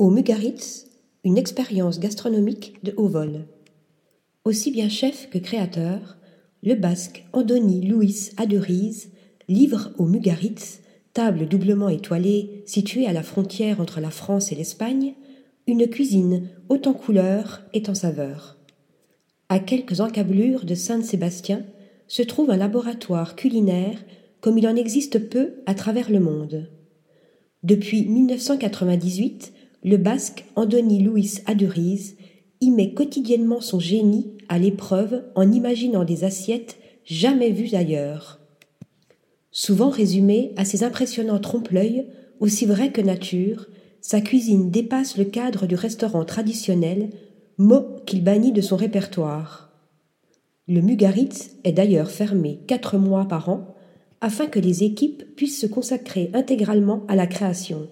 Au Mugaritz, une expérience gastronomique de haut vol. Aussi bien chef que créateur, le basque Andoni Luis Aduriz livre au Mugaritz, table doublement étoilée située à la frontière entre la France et l'Espagne, une cuisine haute en couleurs et en saveurs. À quelques encablures de Saint-Sébastien se trouve un laboratoire culinaire comme il en existe peu à travers le monde. Depuis 1998, le basque Andoni Luis Aduriz y met quotidiennement son génie à l'épreuve en imaginant des assiettes jamais vues ailleurs. Souvent résumée à ses impressionnants trompe-l'œil, aussi vrai que nature, sa cuisine dépasse le cadre du restaurant traditionnel, mot qu'il bannit de son répertoire. Le Mugaritz est d'ailleurs fermé quatre mois par an afin que les équipes puissent se consacrer intégralement à la création.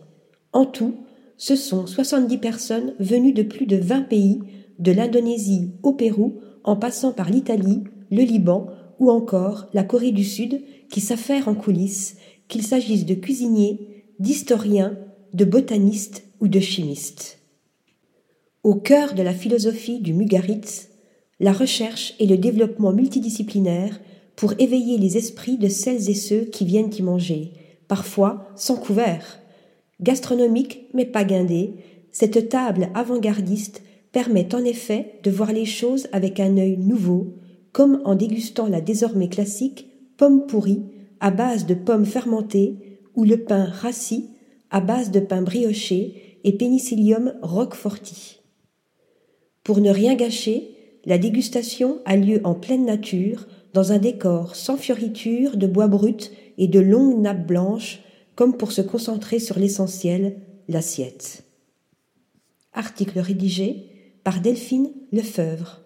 En tout, ce sont 70 personnes venues de plus de 20 pays, de l'Indonésie au Pérou, en passant par l'Italie, le Liban ou encore la Corée du Sud, qui s'affairent en coulisses, qu'il s'agisse de cuisiniers, d'historiens, de botanistes ou de chimistes. Au cœur de la philosophie du Mugaritz, la recherche et le développement multidisciplinaire pour éveiller les esprits de celles et ceux qui viennent y manger, parfois sans couvert. Gastronomique mais pas guindée, cette table avant-gardiste permet en effet de voir les choses avec un œil nouveau, comme en dégustant la désormais classique pomme pourrie à base de pommes fermentées ou le pain rassis à base de pain brioché et Penicillium roqueforti. Pour ne rien gâcher, la dégustation a lieu en pleine nature dans un décor sans fioritures de bois brut et de longues nappes blanches, comme pour se concentrer sur l'essentiel, l'assiette. Article rédigé par Delphine Lefeuvre.